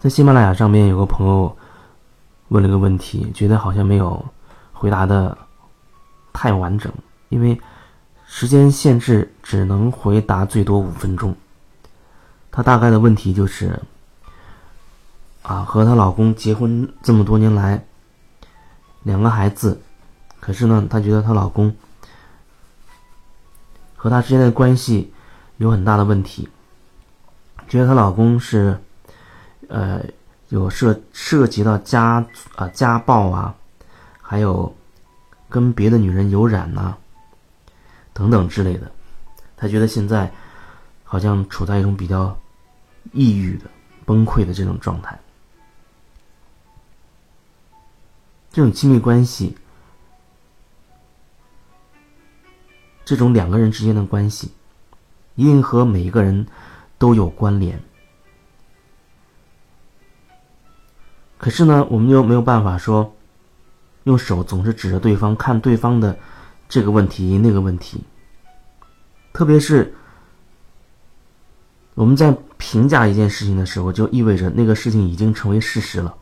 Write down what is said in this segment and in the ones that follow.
在喜马拉雅上面有个朋友问了个问题，觉得好像没有回答的太完整，因为时间限制只能回答最多五分钟。他大概的问题就是啊，和她老公结婚这么多年来，两个孩子，可是呢，她觉得她老公和她之间的关系有很大的问题，觉得她老公是。呃，有涉涉及到家啊家暴啊，还有跟别的女人有染呐，等等之类的。他觉得现在好像处在一种比较抑郁的、崩溃的这种状态。这种亲密关系，这种两个人之间的关系，一定和每一个人都有关联。可是呢，我们又没有办法说，用手总是指着对方看对方的这个问题那个问题。特别是我们在评价一件事情的时候，就意味着那个事情已经成为事实了。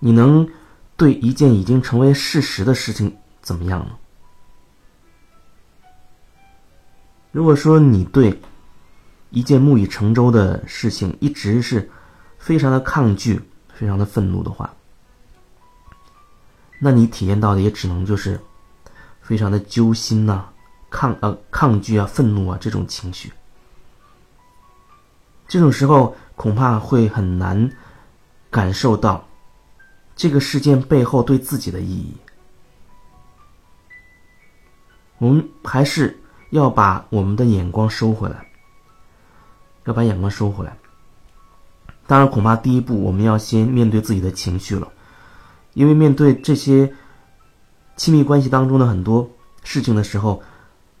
你能对一件已经成为事实的事情怎么样呢？如果说你对一件木已成舟的事情一直是。非常的抗拒，非常的愤怒的话，那你体验到的也只能就是非常的揪心呐，抗呃抗拒啊，愤怒啊这种情绪。这种时候恐怕会很难感受到这个事件背后对自己的意义。我们还是要把我们的眼光收回来，要把眼光收回来。当然，恐怕第一步我们要先面对自己的情绪了，因为面对这些亲密关系当中的很多事情的时候，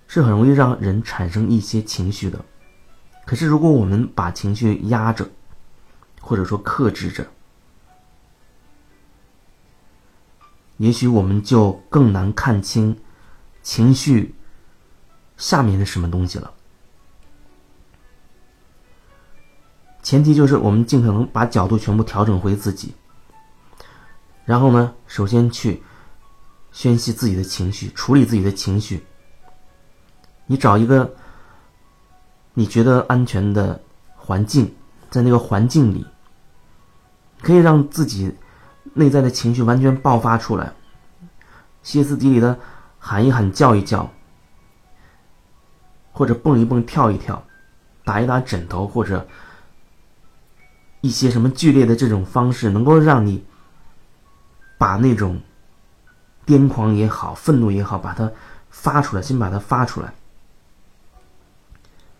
是很容易让人产生一些情绪的。可是，如果我们把情绪压着，或者说克制着，也许我们就更难看清情绪下面的什么东西了。前提就是我们尽可能把角度全部调整回自己，然后呢，首先去宣泄自己的情绪，处理自己的情绪。你找一个你觉得安全的环境，在那个环境里，可以让自己内在的情绪完全爆发出来，歇斯底里的喊一喊、叫一叫，或者蹦一蹦、跳一跳，打一打枕头，或者。一些什么剧烈的这种方式，能够让你把那种癫狂也好、愤怒也好，把它发出来，先把它发出来。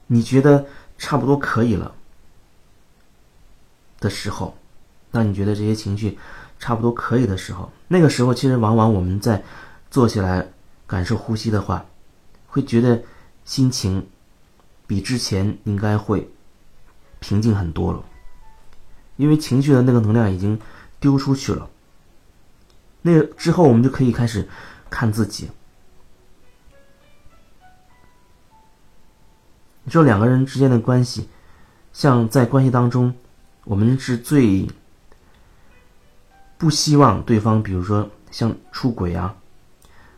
你觉得差不多可以了的时候，当你觉得这些情绪差不多可以的时候，那个时候其实往往我们在坐下来感受呼吸的话，会觉得心情比之前应该会平静很多了。因为情绪的那个能量已经丢出去了，那之后我们就可以开始看自己。你说两个人之间的关系，像在关系当中，我们是最不希望对方，比如说像出轨啊，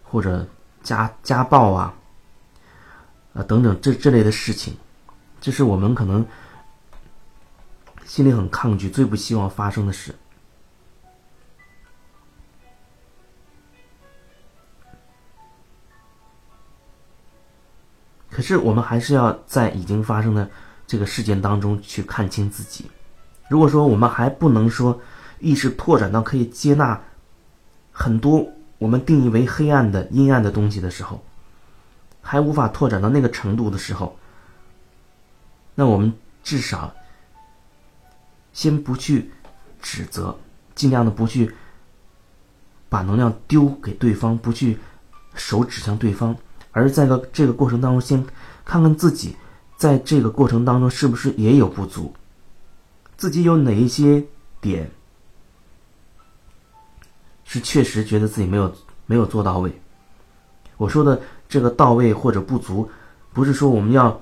或者家家暴啊，啊等等这这类的事情，这是我们可能。心里很抗拒，最不希望发生的事。可是，我们还是要在已经发生的这个事件当中去看清自己。如果说我们还不能说意识拓展到可以接纳很多我们定义为黑暗的阴暗的东西的时候，还无法拓展到那个程度的时候，那我们至少。先不去指责，尽量的不去把能量丢给对方，不去手指向对方，而在个这个过程当中，先看看自己在这个过程当中是不是也有不足，自己有哪一些点是确实觉得自己没有没有做到位。我说的这个到位或者不足，不是说我们要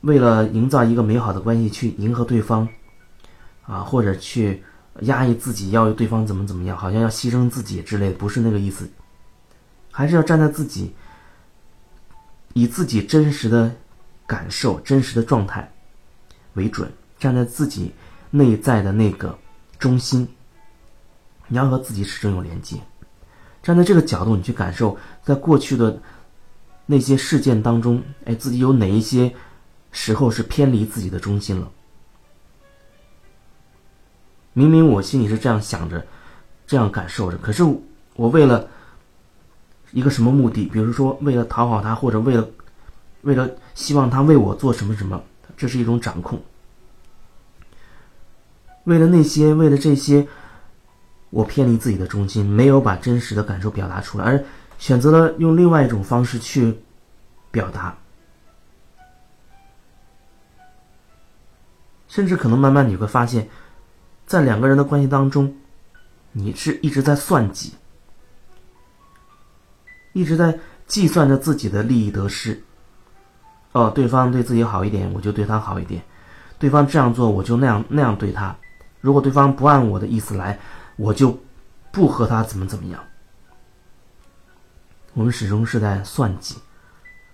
为了营造一个美好的关系去迎合对方。啊，或者去压抑自己，要对方怎么怎么样，好像要牺牲自己之类的，不是那个意思，还是要站在自己，以自己真实的感受、真实的状态为准，站在自己内在的那个中心，你要和自己始终有连接，站在这个角度，你去感受，在过去的那些事件当中，哎，自己有哪一些时候是偏离自己的中心了。明明我心里是这样想着，这样感受着，可是我为了一个什么目的，比如说为了讨好他，或者为了为了希望他为我做什么什么，这是一种掌控。为了那些，为了这些，我偏离自己的中心，没有把真实的感受表达出来，而选择了用另外一种方式去表达，甚至可能慢慢你会发现。在两个人的关系当中，你是一直在算计，一直在计算着自己的利益得失。哦，对方对自己好一点，我就对他好一点；对方这样做，我就那样那样对他。如果对方不按我的意思来，我就不和他怎么怎么样。我们始终是在算计，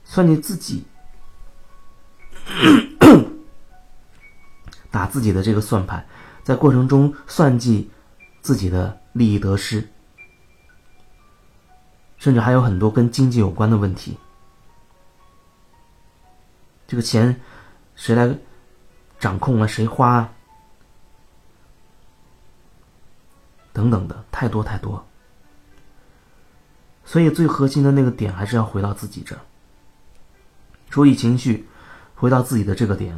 算计自己，打自己的这个算盘。在过程中算计自己的利益得失，甚至还有很多跟经济有关的问题。这个钱谁来掌控啊？谁花？啊？等等的，太多太多。所以最核心的那个点还是要回到自己这儿，处理情绪，回到自己的这个点，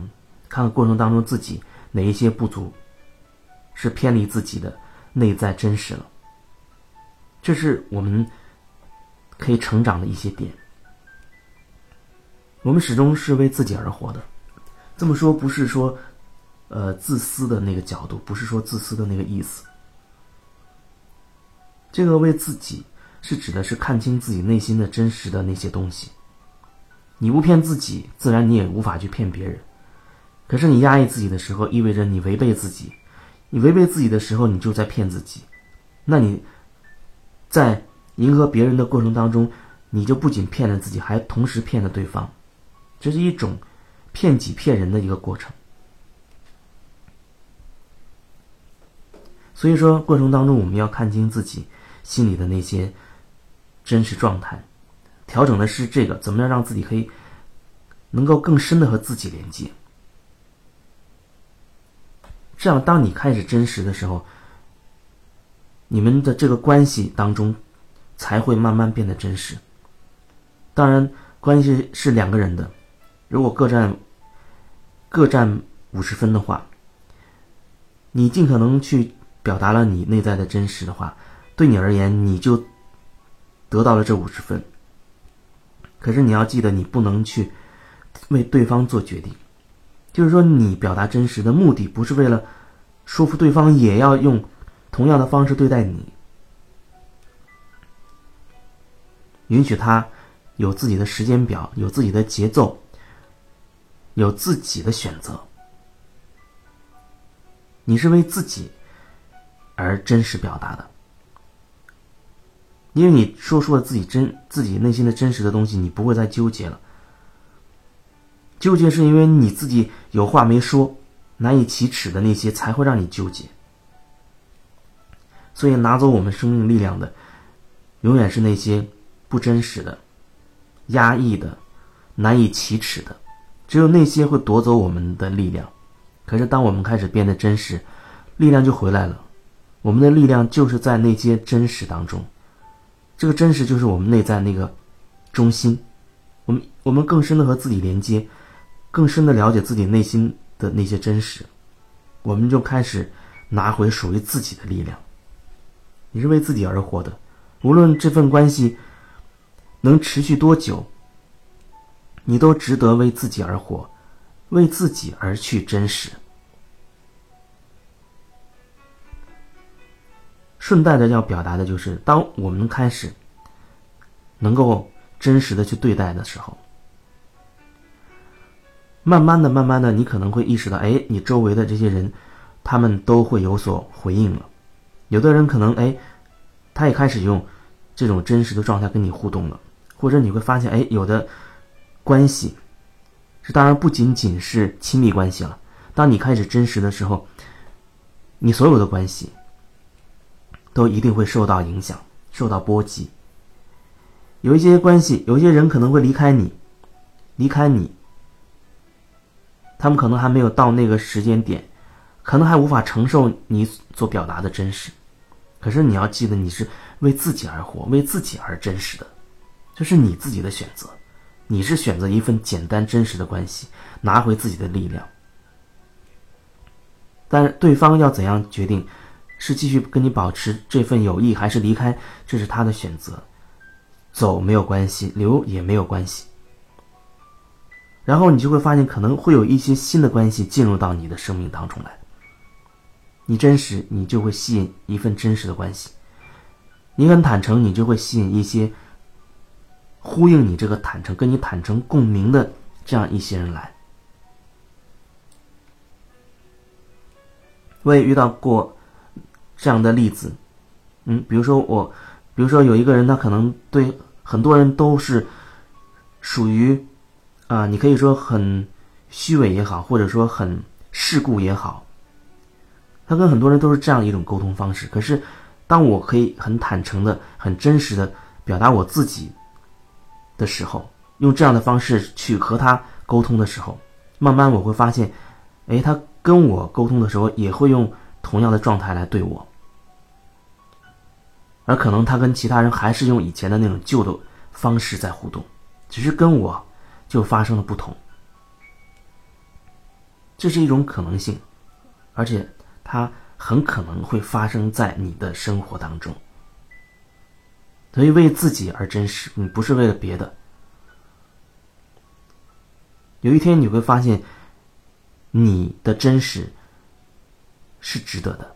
看看过程当中自己哪一些不足。是偏离自己的内在真实了，这是我们可以成长的一些点。我们始终是为自己而活的，这么说不是说，呃，自私的那个角度，不是说自私的那个意思。这个为自己是指的是看清自己内心的真实的那些东西。你不骗自己，自然你也无法去骗别人。可是你压抑自己的时候，意味着你违背自己。你违背自己的时候，你就在骗自己。那你在迎合别人的过程当中，你就不仅骗了自己，还同时骗了对方。这是一种骗己骗人的一个过程。所以说，过程当中我们要看清自己心里的那些真实状态，调整的是这个，怎么样让自己可以能够更深的和自己连接。这样，当你开始真实的时候，你们的这个关系当中才会慢慢变得真实。当然，关系是两个人的，如果各占各占五十分的话，你尽可能去表达了你内在的真实的话，对你而言，你就得到了这五十分。可是你要记得，你不能去为对方做决定。就是说，你表达真实的目的不是为了说服对方，也要用同样的方式对待你，允许他有自己的时间表，有自己的节奏，有自己的选择。你是为自己而真实表达的，因为你说出了自己真自己内心的真实的东西，你不会再纠结了。纠结是因为你自己有话没说，难以启齿的那些才会让你纠结。所以拿走我们生命力量的，永远是那些不真实的、压抑的、难以启齿的。只有那些会夺走我们的力量。可是当我们开始变得真实，力量就回来了。我们的力量就是在那些真实当中。这个真实就是我们内在那个中心。我们我们更深的和自己连接。更深的了解自己内心的那些真实，我们就开始拿回属于自己的力量。你是为自己而活的，无论这份关系能持续多久，你都值得为自己而活，为自己而去真实。顺带的要表达的就是，当我们开始能够真实的去对待的时候。慢慢的，慢慢的，你可能会意识到，哎，你周围的这些人，他们都会有所回应了。有的人可能哎，他也开始用这种真实的状态跟你互动了，或者你会发现哎，有的关系，这当然不仅仅是亲密关系了。当你开始真实的时候，你所有的关系都一定会受到影响、受到波及。有一些关系，有一些人可能会离开你，离开你，他们可能还没有到那个时间点。可能还无法承受你所表达的真实，可是你要记得，你是为自己而活，为自己而真实的，这是你自己的选择，你是选择一份简单真实的关系，拿回自己的力量。但对方要怎样决定，是继续跟你保持这份友谊，还是离开，这是他的选择。走没有关系，留也没有关系。然后你就会发现，可能会有一些新的关系进入到你的生命当中来。你真实，你就会吸引一份真实的关系；你很坦诚，你就会吸引一些呼应你这个坦诚、跟你坦诚共鸣的这样一些人来。我也遇到过这样的例子，嗯，比如说我，比如说有一个人，他可能对很多人都是属于啊，你可以说很虚伪也好，或者说很世故也好。他跟很多人都是这样一种沟通方式，可是，当我可以很坦诚的、很真实的表达我自己的时候，用这样的方式去和他沟通的时候，慢慢我会发现，哎，他跟我沟通的时候也会用同样的状态来对我，而可能他跟其他人还是用以前的那种旧的方式在互动，只是跟我就发生了不同，这是一种可能性，而且。它很可能会发生在你的生活当中，所以为自己而真实，你不是为了别的。有一天你会发现，你的真实是值得的。